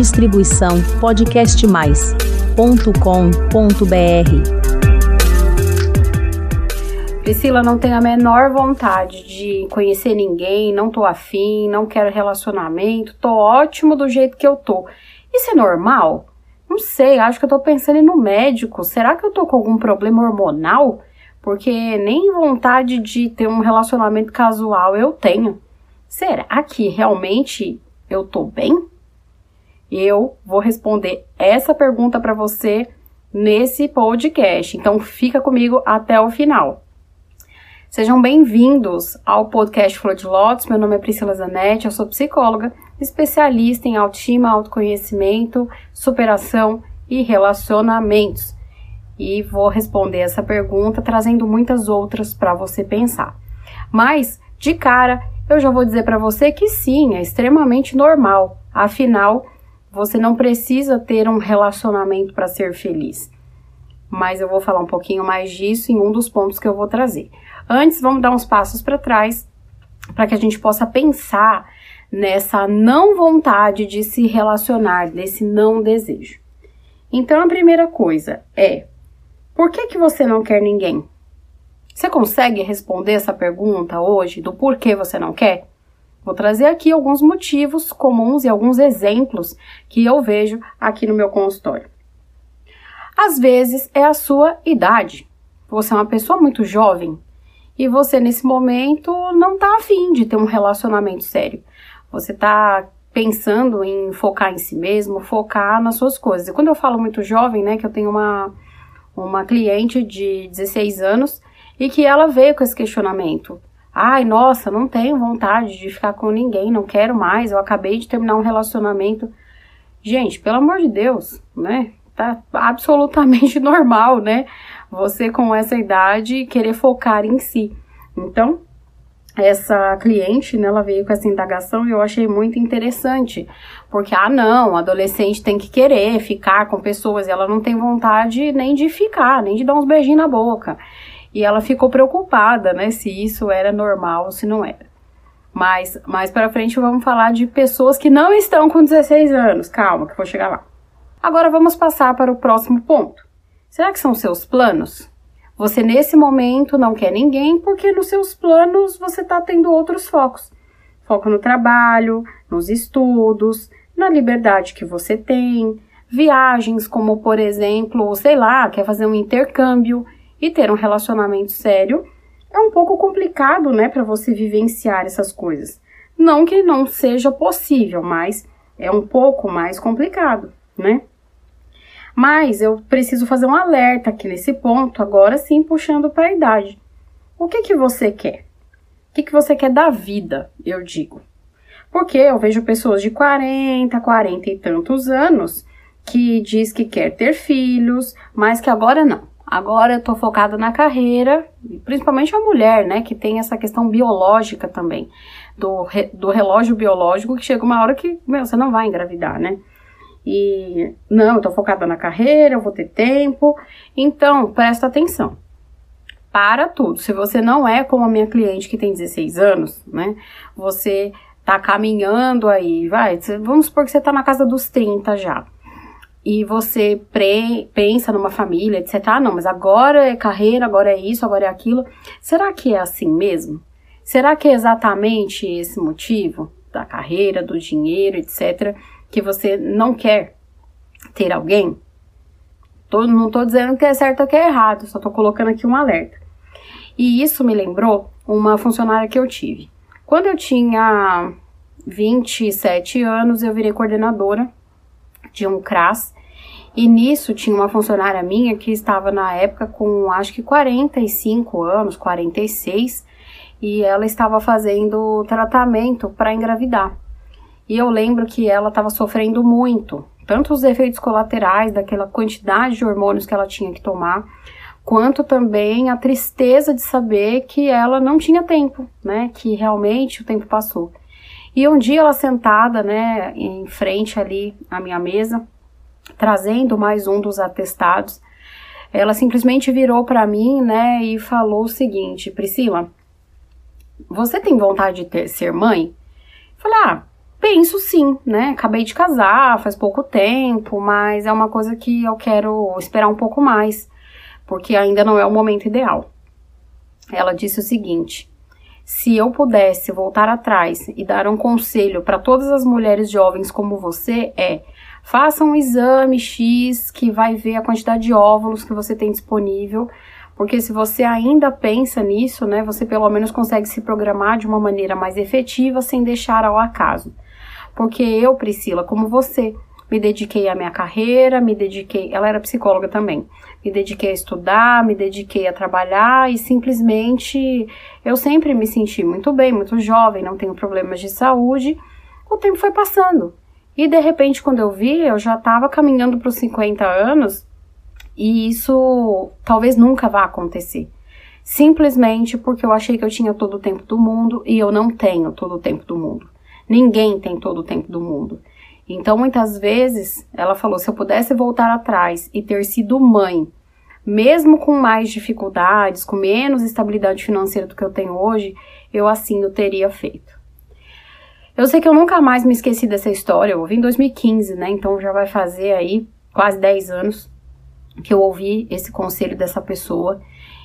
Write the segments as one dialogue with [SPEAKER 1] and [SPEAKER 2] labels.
[SPEAKER 1] Distribuição podcastmais.com.br.
[SPEAKER 2] Priscila, não tenho a menor vontade de conhecer ninguém, não tô afim, não quero relacionamento, tô ótimo do jeito que eu tô. Isso é normal? Não sei, acho que eu tô pensando em ir no médico. Será que eu tô com algum problema hormonal? Porque nem vontade de ter um relacionamento casual eu tenho. Será que realmente eu tô bem? Eu vou responder essa pergunta para você nesse podcast. Então fica comigo até o final. Sejam bem-vindos ao podcast Flor de Lótus. Meu nome é Priscila Zanetti, eu sou psicóloga, especialista em autoestima, autoconhecimento, superação e relacionamentos. E vou responder essa pergunta trazendo muitas outras para você pensar. Mas, de cara, eu já vou dizer para você que sim, é extremamente normal. Afinal, você não precisa ter um relacionamento para ser feliz. Mas eu vou falar um pouquinho mais disso em um dos pontos que eu vou trazer. Antes, vamos dar uns passos para trás para que a gente possa pensar nessa não vontade de se relacionar, desse não desejo. Então, a primeira coisa é: por que, que você não quer ninguém? Você consegue responder essa pergunta hoje do porquê você não quer? Vou trazer aqui alguns motivos comuns e alguns exemplos que eu vejo aqui no meu consultório. Às vezes é a sua idade. Você é uma pessoa muito jovem e você nesse momento não está afim de ter um relacionamento sério. Você está pensando em focar em si mesmo, focar nas suas coisas. E quando eu falo muito jovem, né, que eu tenho uma, uma cliente de 16 anos e que ela veio com esse questionamento. Ai, nossa, não tenho vontade de ficar com ninguém, não quero mais, eu acabei de terminar um relacionamento. Gente, pelo amor de Deus, né? Tá absolutamente normal, né? Você com essa idade querer focar em si. Então, essa cliente, né, ela veio com essa indagação e eu achei muito interessante, porque ah, não, adolescente tem que querer ficar com pessoas e ela não tem vontade nem de ficar, nem de dar uns beijinhos na boca. E ela ficou preocupada, né, se isso era normal ou se não era. Mas mais para frente vamos falar de pessoas que não estão com 16 anos. Calma, que eu vou chegar lá. Agora vamos passar para o próximo ponto. Será que são seus planos? Você nesse momento não quer ninguém porque nos seus planos você está tendo outros focos. Foco no trabalho, nos estudos, na liberdade que você tem, viagens como por exemplo, sei lá, quer fazer um intercâmbio e ter um relacionamento sério, é um pouco complicado, né, para você vivenciar essas coisas. Não que não seja possível, mas é um pouco mais complicado, né? Mas eu preciso fazer um alerta aqui nesse ponto, agora sim puxando para a idade. O que que você quer? O que que você quer da vida, eu digo? Porque eu vejo pessoas de 40, 40 e tantos anos que diz que quer ter filhos, mas que agora não. Agora eu tô focada na carreira, principalmente a mulher, né, que tem essa questão biológica também, do, re, do relógio biológico, que chega uma hora que, meu, você não vai engravidar, né? E não, eu tô focada na carreira, eu vou ter tempo. Então, presta atenção. Para tudo. Se você não é como a minha cliente que tem 16 anos, né? Você tá caminhando aí, vai, vamos supor que você tá na casa dos 30 já e você pre, pensa numa família, etc. Ah, não, mas agora é carreira, agora é isso, agora é aquilo. Será que é assim mesmo? Será que é exatamente esse motivo da carreira, do dinheiro, etc., que você não quer ter alguém? Tô, não estou dizendo que é certo ou que é errado, só estou colocando aqui um alerta. E isso me lembrou uma funcionária que eu tive. Quando eu tinha 27 anos, eu virei coordenadora de um CRAS. E nisso tinha uma funcionária minha que estava na época com acho que 45 anos, 46, e ela estava fazendo tratamento para engravidar. E eu lembro que ela estava sofrendo muito, tanto os efeitos colaterais daquela quantidade de hormônios que ela tinha que tomar, quanto também a tristeza de saber que ela não tinha tempo, né? Que realmente o tempo passou. E um dia ela sentada, né, em frente ali à minha mesa, trazendo mais um dos atestados, ela simplesmente virou para mim, né, e falou o seguinte: Priscila, você tem vontade de ter, ser mãe? Eu falei: Ah, penso sim, né? Acabei de casar faz pouco tempo, mas é uma coisa que eu quero esperar um pouco mais, porque ainda não é o momento ideal. Ela disse o seguinte: se eu pudesse voltar atrás e dar um conselho para todas as mulheres jovens como você, é faça um exame X que vai ver a quantidade de óvulos que você tem disponível porque se você ainda pensa nisso, né, você pelo menos consegue se programar de uma maneira mais efetiva sem deixar ao acaso. Porque eu, Priscila, como você, me dediquei à minha carreira, me dediquei, ela era psicóloga também. Me dediquei a estudar, me dediquei a trabalhar e simplesmente eu sempre me senti muito bem, muito jovem, não tenho problemas de saúde. O tempo foi passando. E de repente, quando eu vi, eu já estava caminhando para os 50 anos e isso talvez nunca vá acontecer. Simplesmente porque eu achei que eu tinha todo o tempo do mundo e eu não tenho todo o tempo do mundo. Ninguém tem todo o tempo do mundo. Então, muitas vezes, ela falou: se eu pudesse voltar atrás e ter sido mãe, mesmo com mais dificuldades, com menos estabilidade financeira do que eu tenho hoje, eu assim o teria feito. Eu sei que eu nunca mais me esqueci dessa história, eu ouvi em 2015, né? Então já vai fazer aí quase 10 anos que eu ouvi esse conselho dessa pessoa.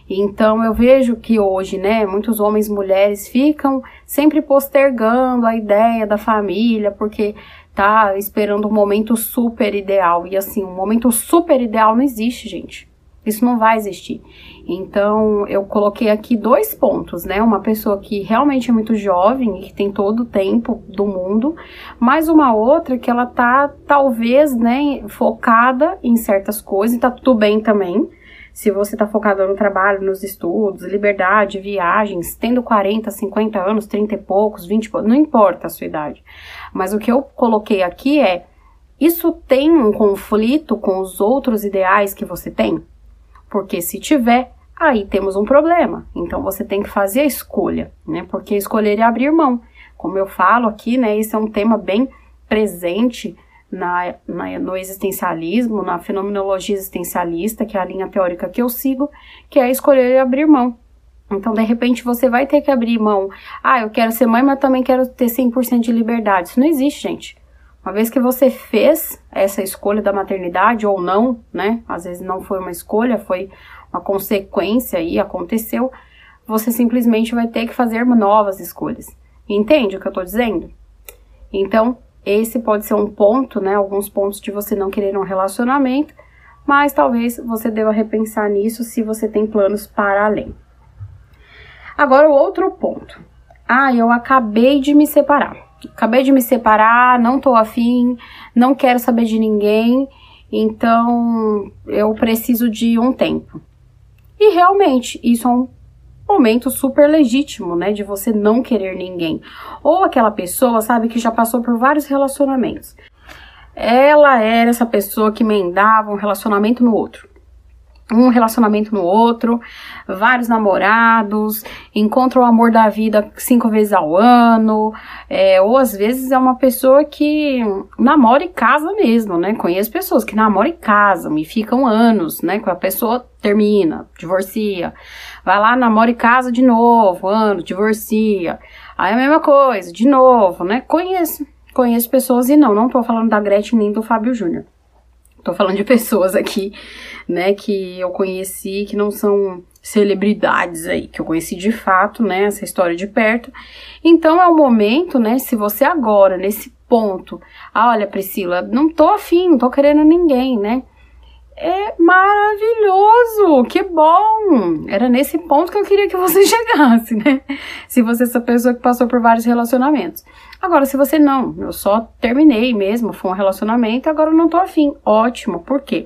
[SPEAKER 2] Então eu vejo que hoje, né, muitos homens e mulheres ficam sempre postergando a ideia da família porque tá esperando um momento super ideal. E assim, um momento super ideal não existe, gente. Isso não vai existir. Então, eu coloquei aqui dois pontos, né? Uma pessoa que realmente é muito jovem e que tem todo o tempo do mundo, mais uma outra que ela tá, talvez, né, focada em certas coisas, e tá tudo bem também. Se você tá focado no trabalho, nos estudos, liberdade, viagens, tendo 40, 50 anos, 30 e poucos, 20 e poucos, não importa a sua idade. Mas o que eu coloquei aqui é: isso tem um conflito com os outros ideais que você tem? Porque se tiver, aí temos um problema. Então você tem que fazer a escolha, né? Porque escolher é abrir mão. Como eu falo aqui, né? Esse é um tema bem presente na, na, no existencialismo, na fenomenologia existencialista, que é a linha teórica que eu sigo, que é escolher abrir mão. Então, de repente, você vai ter que abrir mão. Ah, eu quero ser mãe, mas também quero ter 100% de liberdade. Isso não existe, gente. Uma vez que você fez essa escolha da maternidade ou não, né? Às vezes não foi uma escolha, foi uma consequência e aconteceu, você simplesmente vai ter que fazer novas escolhas. Entende o que eu tô dizendo? Então, esse pode ser um ponto, né? Alguns pontos de você não querer um relacionamento, mas talvez você deva repensar nisso se você tem planos para além. Agora, o outro ponto. Ah, eu acabei de me separar acabei de me separar, não tô afim, não quero saber de ninguém, então eu preciso de um tempo. E realmente, isso é um momento super legítimo, né, de você não querer ninguém. Ou aquela pessoa, sabe, que já passou por vários relacionamentos. Ela era essa pessoa que emendava um relacionamento no outro um relacionamento no outro, vários namorados, encontra o amor da vida cinco vezes ao ano, é, ou às vezes é uma pessoa que namora e casa mesmo, né? Conheço pessoas que namoram e casam e ficam anos, né? Com a pessoa termina, divorcia, vai lá, namora e casa de novo, ano, divorcia, aí é a mesma coisa, de novo, né? Conheço, conheço pessoas e não, não tô falando da Gretchen nem do Fábio Júnior. Tô falando de pessoas aqui, né, que eu conheci, que não são celebridades aí, que eu conheci de fato, né, essa história de perto. Então é o momento, né, se você agora, nesse ponto, ah, olha, Priscila, não tô afim, não tô querendo ninguém, né, é maravilhoso, que bom! Era nesse ponto que eu queria que você chegasse, né? Se você é essa pessoa que passou por vários relacionamentos. Agora, se você não, eu só terminei mesmo, foi um relacionamento, agora eu não tô afim. Ótimo, por quê?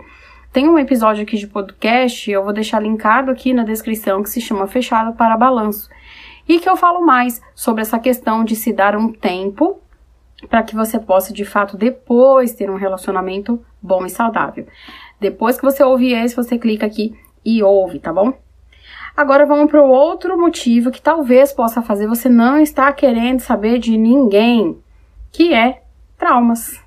[SPEAKER 2] Tem um episódio aqui de podcast, eu vou deixar linkado aqui na descrição, que se chama Fechado para Balanço. E que eu falo mais sobre essa questão de se dar um tempo para que você possa, de fato, depois ter um relacionamento bom e saudável. Depois que você ouvir esse, você clica aqui e ouve, tá bom? Agora vamos para o outro motivo que talvez possa fazer você não estar querendo saber de ninguém, que é traumas.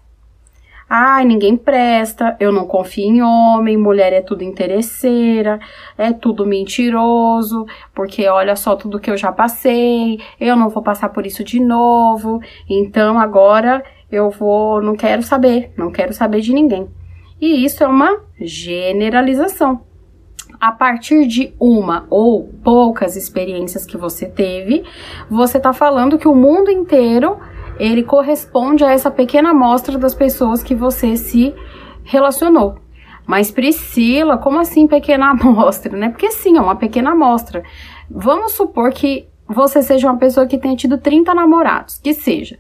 [SPEAKER 2] Ai, ninguém presta, eu não confio em homem, mulher é tudo interesseira, é tudo mentiroso, porque olha só tudo que eu já passei, eu não vou passar por isso de novo, então agora eu vou, não quero saber, não quero saber de ninguém. E isso é uma generalização. A partir de uma ou poucas experiências que você teve, você está falando que o mundo inteiro ele corresponde a essa pequena amostra das pessoas que você se relacionou. Mas Priscila, como assim pequena amostra, né? Porque sim, é uma pequena amostra. Vamos supor que você seja uma pessoa que tenha tido 30 namorados, que seja.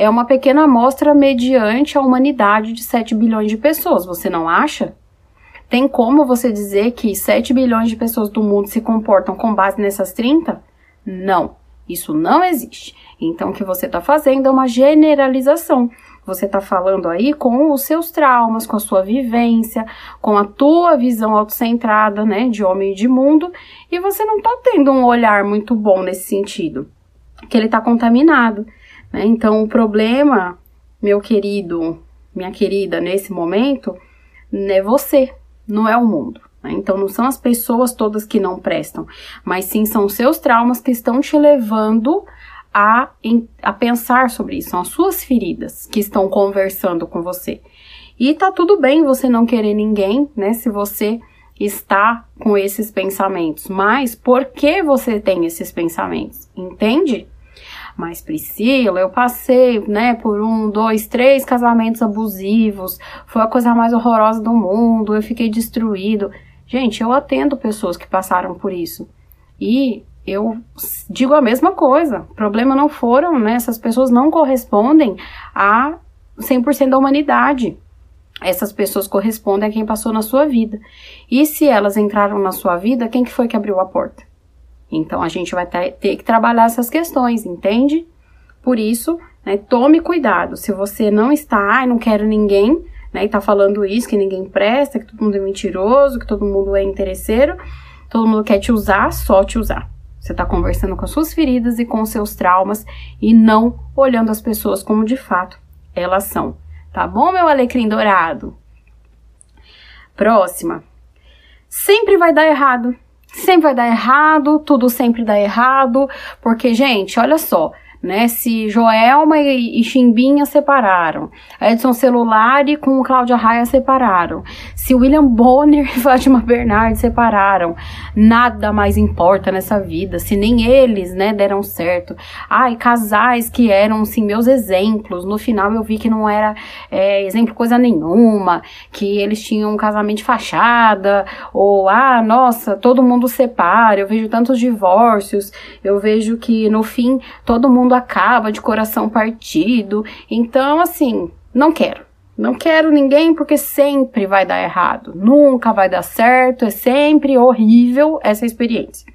[SPEAKER 2] É uma pequena amostra mediante a humanidade de 7 bilhões de pessoas, você não acha? Tem como você dizer que 7 bilhões de pessoas do mundo se comportam com base nessas 30? Não, isso não existe. Então, o que você está fazendo é uma generalização. Você está falando aí com os seus traumas, com a sua vivência, com a tua visão autocentrada, né, de homem e de mundo, e você não está tendo um olhar muito bom nesse sentido, que ele está contaminado. Né? Então, o problema, meu querido, minha querida, nesse momento, é você, não é o mundo. Né? Então, não são as pessoas todas que não prestam, mas sim são seus traumas que estão te levando a, a pensar sobre isso, são as suas feridas que estão conversando com você. E tá tudo bem você não querer ninguém, né? Se você está com esses pensamentos, mas por que você tem esses pensamentos? Entende? Mas Priscila, eu passei, né, por um, dois, três casamentos abusivos, foi a coisa mais horrorosa do mundo, eu fiquei destruído. Gente, eu atendo pessoas que passaram por isso. E eu digo a mesma coisa. O problema não foram, né? Essas pessoas não correspondem a 100% da humanidade. Essas pessoas correspondem a quem passou na sua vida. E se elas entraram na sua vida, quem que foi que abriu a porta? Então a gente vai ter que trabalhar essas questões, entende? Por isso, né, tome cuidado. Se você não está, ai, não quero ninguém, né, e tá falando isso, que ninguém presta, que todo mundo é mentiroso, que todo mundo é interesseiro, todo mundo quer te usar, só te usar. Você está conversando com as suas feridas e com os seus traumas e não olhando as pessoas como de fato elas são. Tá bom, meu alecrim dourado? Próxima. Sempre vai dar errado. Sempre vai dar errado, tudo sempre dá errado, porque, gente, olha só, né? Se Joelma e, Chimbinha separaram, Edson Celulari com Cláudia Raia separaram, se William Bonner e Fátima Bernardes separaram, nada mais importa nessa vida, se nem eles, né, deram certo. Ai, casais que eram, sim, meus exemplos, no final eu vi que não era é, exemplo coisa nenhuma, que eles tinham um casamento de fachada, ou, ah, nossa, todo mundo separa, eu vejo tantos divórcios, eu vejo que no fim todo mundo mundo acaba de coração partido. Então, assim, não quero. Não quero ninguém porque sempre vai dar errado. Nunca vai dar certo. É sempre horrível essa experiência.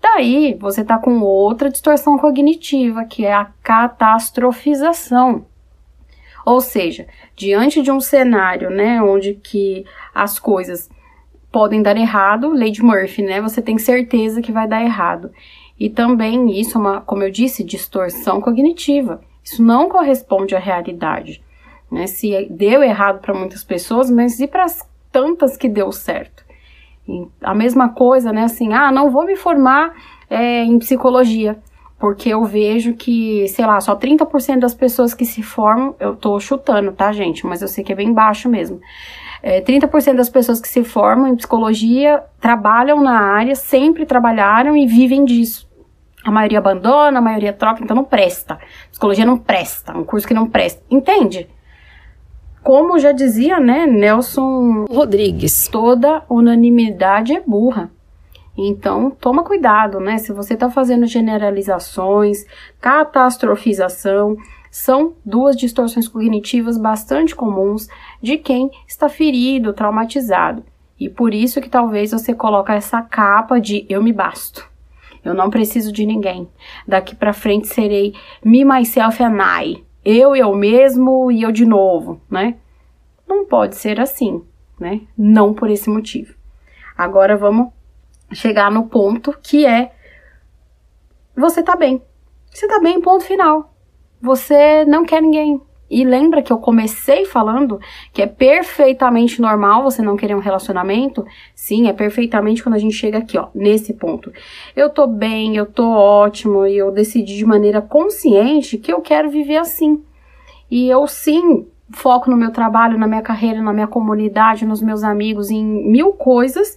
[SPEAKER 2] Daí, você tá com outra distorção cognitiva, que é a catastrofização. Ou seja, diante de um cenário, né, onde que as coisas podem dar errado, Lady Murphy, né, você tem certeza que vai dar errado. E também isso é uma, como eu disse, distorção cognitiva. Isso não corresponde à realidade. Né? Se deu errado para muitas pessoas, mas e para as tantas que deu certo? E a mesma coisa, né? Assim, ah, não vou me formar é, em psicologia, porque eu vejo que, sei lá, só 30% das pessoas que se formam, eu tô chutando, tá, gente? Mas eu sei que é bem baixo mesmo. É, 30% das pessoas que se formam em psicologia trabalham na área, sempre trabalharam e vivem disso. A maioria abandona, a maioria troca, então não presta. Psicologia não presta, um curso que não presta. Entende? Como já dizia, né, Nelson Rodrigues, toda unanimidade é burra. Então, toma cuidado, né? Se você está fazendo generalizações, catastrofização, são duas distorções cognitivas bastante comuns de quem está ferido, traumatizado. E por isso que talvez você coloque essa capa de eu me basto. Eu não preciso de ninguém. Daqui para frente serei me, myself and I. Eu, eu mesmo e eu de novo, né? Não pode ser assim, né? Não por esse motivo. Agora vamos chegar no ponto que é você tá bem. Você tá bem, ponto final. Você não quer ninguém. E lembra que eu comecei falando que é perfeitamente normal você não querer um relacionamento? Sim, é perfeitamente quando a gente chega aqui, ó, nesse ponto. Eu tô bem, eu tô ótimo e eu decidi de maneira consciente que eu quero viver assim. E eu sim foco no meu trabalho, na minha carreira, na minha comunidade, nos meus amigos, em mil coisas.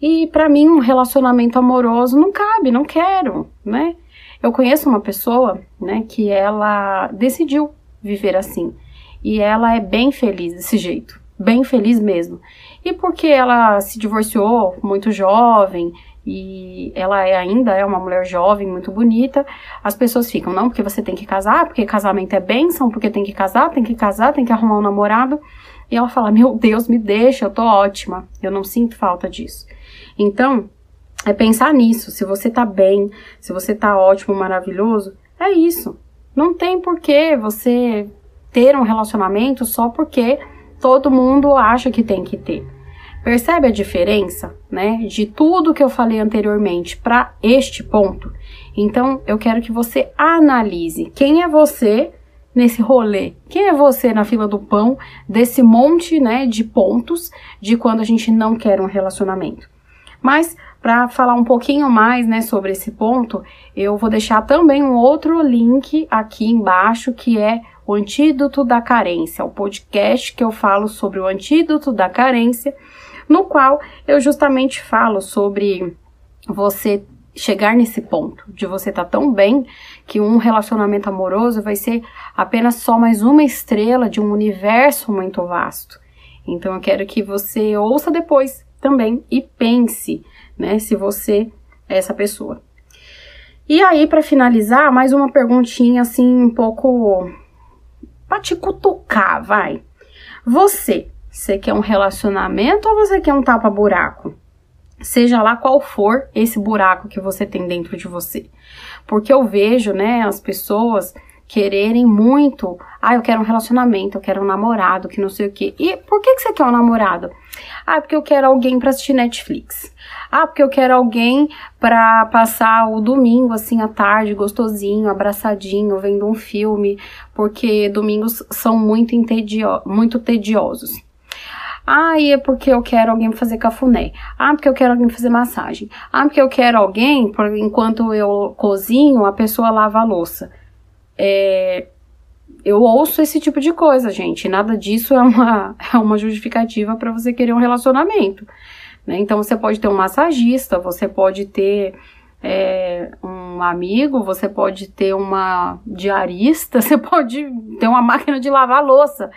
[SPEAKER 2] E para mim um relacionamento amoroso não cabe, não quero, né? Eu conheço uma pessoa, né, que ela decidiu viver assim. E ela é bem feliz desse jeito, bem feliz mesmo. E porque ela se divorciou muito jovem e ela é, ainda é uma mulher jovem, muito bonita, as pessoas ficam, não, porque você tem que casar, porque casamento é bênção, porque tem que casar, tem que casar, tem que arrumar um namorado. E ela fala: Meu Deus, me deixa, eu tô ótima, eu não sinto falta disso. Então, é pensar nisso. Se você tá bem, se você tá ótimo, maravilhoso, é isso. Não tem porquê você ter um relacionamento só porque todo mundo acha que tem que ter. Percebe a diferença, né, de tudo que eu falei anteriormente para este ponto? Então, eu quero que você analise quem é você nesse rolê. Quem é você na fila do pão desse monte, né, de pontos de quando a gente não quer um relacionamento? Mas para falar um pouquinho mais, né, sobre esse ponto, eu vou deixar também um outro link aqui embaixo que é o antídoto da carência, o podcast que eu falo sobre o antídoto da carência, no qual eu justamente falo sobre você chegar nesse ponto de você estar tá tão bem que um relacionamento amoroso vai ser apenas só mais uma estrela de um universo muito vasto. Então eu quero que você ouça depois também e pense né? Se você é essa pessoa. E aí, para finalizar, mais uma perguntinha assim, um pouco pra te cutucar, vai. Você, você quer um relacionamento ou você quer um tapa-buraco? Seja lá qual for esse buraco que você tem dentro de você. Porque eu vejo, né, as pessoas quererem muito. Ah, eu quero um relacionamento, eu quero um namorado, que não sei o quê. E por que, que você quer um namorado? Ah, porque eu quero alguém para assistir Netflix. Ah, porque eu quero alguém para passar o domingo assim à tarde, gostosinho, abraçadinho, vendo um filme, porque domingos são muito, entedio muito tediosos. Ah, e é porque eu quero alguém fazer cafuné. Ah, porque eu quero alguém fazer massagem. Ah, porque eu quero alguém, enquanto eu cozinho, a pessoa lava a louça. É, eu ouço esse tipo de coisa, gente. Nada disso é uma, é uma justificativa para você querer um relacionamento. Né? Então você pode ter um massagista, você pode ter é, um amigo, você pode ter uma diarista, você pode ter uma máquina de lavar louça.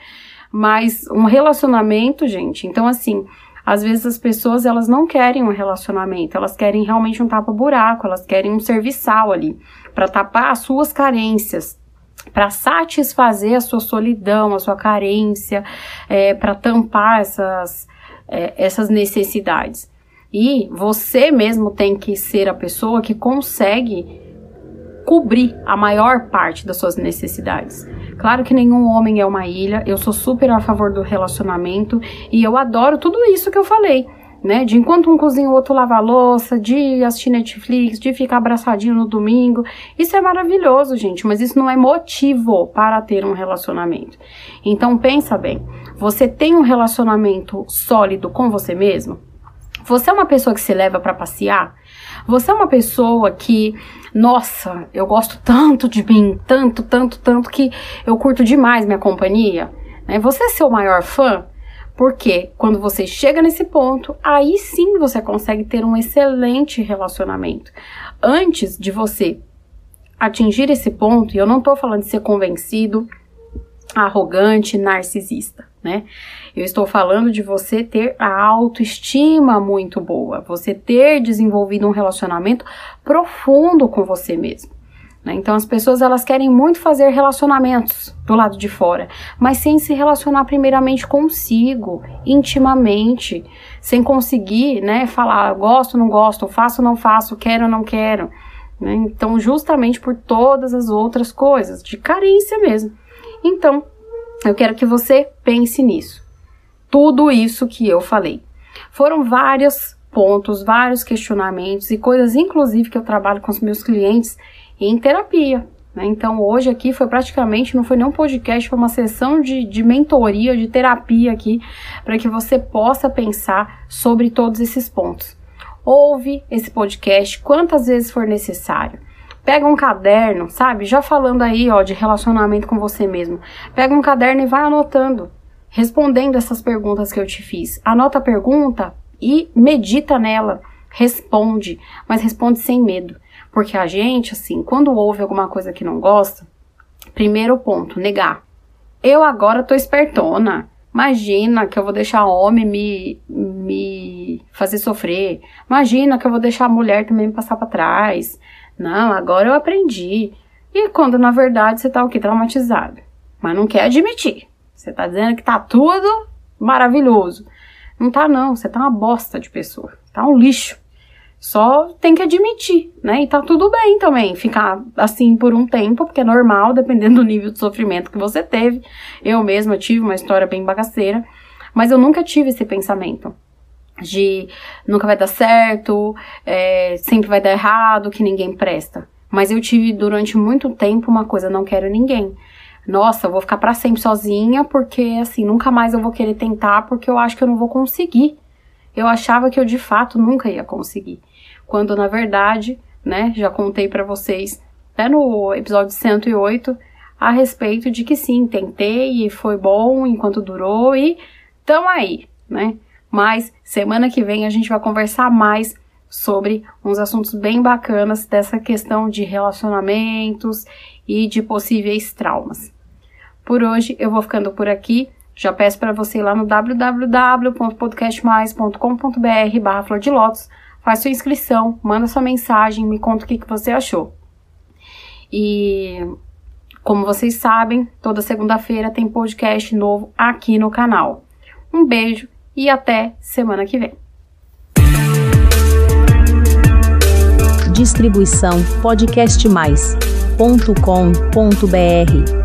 [SPEAKER 2] Mas um relacionamento, gente, então assim, às vezes as pessoas elas não querem um relacionamento, elas querem realmente um tapa-buraco, elas querem um serviçal ali para tapar as suas carências, para satisfazer a sua solidão, a sua carência, é, para tampar essas, é, essas necessidades. E você mesmo tem que ser a pessoa que consegue cobrir a maior parte das suas necessidades. Claro que nenhum homem é uma ilha, eu sou super a favor do relacionamento e eu adoro tudo isso que eu falei né? De enquanto um cozinha, o outro lava a louça, de assistir Netflix, de ficar abraçadinho no domingo. Isso é maravilhoso, gente, mas isso não é motivo para ter um relacionamento. Então pensa bem, você tem um relacionamento sólido com você mesmo? Você é uma pessoa que se leva para passear? Você é uma pessoa que, nossa, eu gosto tanto de mim, tanto, tanto, tanto que eu curto demais minha companhia? Né? Você é seu maior fã? Porque quando você chega nesse ponto, aí sim você consegue ter um excelente relacionamento. Antes de você atingir esse ponto, e eu não estou falando de ser convencido, arrogante, narcisista, né? Eu estou falando de você ter a autoestima muito boa, você ter desenvolvido um relacionamento profundo com você mesmo. Né? Então as pessoas elas querem muito fazer relacionamentos do lado de fora, mas sem se relacionar primeiramente consigo, intimamente, sem conseguir, né, falar gosto, não gosto, faço, não faço, quero, não quero. Né? Então justamente por todas as outras coisas, de carência mesmo. Então eu quero que você pense nisso. Tudo isso que eu falei. Foram vários pontos, vários questionamentos e coisas, inclusive, que eu trabalho com os meus clientes em terapia, Né? Então hoje aqui foi praticamente, não foi nem um podcast, foi uma sessão de, de mentoria, de terapia aqui, para que você possa pensar sobre todos esses pontos. Ouve esse podcast quantas vezes for necessário. Pega um caderno, sabe? Já falando aí, ó, de relacionamento com você mesmo. Pega um caderno e vai anotando, respondendo essas perguntas que eu te fiz. Anota a pergunta e medita nela. Responde, mas responde sem medo. Porque a gente, assim, quando ouve alguma coisa que não gosta, primeiro ponto, negar. Eu agora tô espertona. Imagina que eu vou deixar homem me, me fazer sofrer. Imagina que eu vou deixar a mulher também me passar para trás. Não, agora eu aprendi. E quando na verdade você tá o que? Traumatizado. Mas não quer admitir. Você tá dizendo que tá tudo maravilhoso. Não tá não, você tá uma bosta de pessoa. Tá um lixo. Só tem que admitir, né? E tá tudo bem também ficar assim por um tempo, porque é normal, dependendo do nível de sofrimento que você teve. Eu mesma tive uma história bem bagaceira, mas eu nunca tive esse pensamento de nunca vai dar certo, é, sempre vai dar errado, que ninguém presta. Mas eu tive durante muito tempo uma coisa, não quero ninguém. Nossa, eu vou ficar para sempre sozinha porque assim, nunca mais eu vou querer tentar porque eu acho que eu não vou conseguir. Eu achava que eu de fato nunca ia conseguir. Quando na verdade, né, já contei para vocês até no episódio 108 a respeito de que sim, tentei e foi bom enquanto durou e tamo aí, né? Mas semana que vem a gente vai conversar mais sobre uns assuntos bem bacanas dessa questão de relacionamentos e de possíveis traumas. Por hoje eu vou ficando por aqui. Já peço para você ir lá no www.podcastmais.com.br barra flor de lótus, faz sua inscrição, manda sua mensagem, me conta o que, que você achou. E como vocês sabem, toda segunda-feira tem podcast novo aqui no canal. Um beijo e até semana que vem.
[SPEAKER 1] Distribuição podcastmais.com.br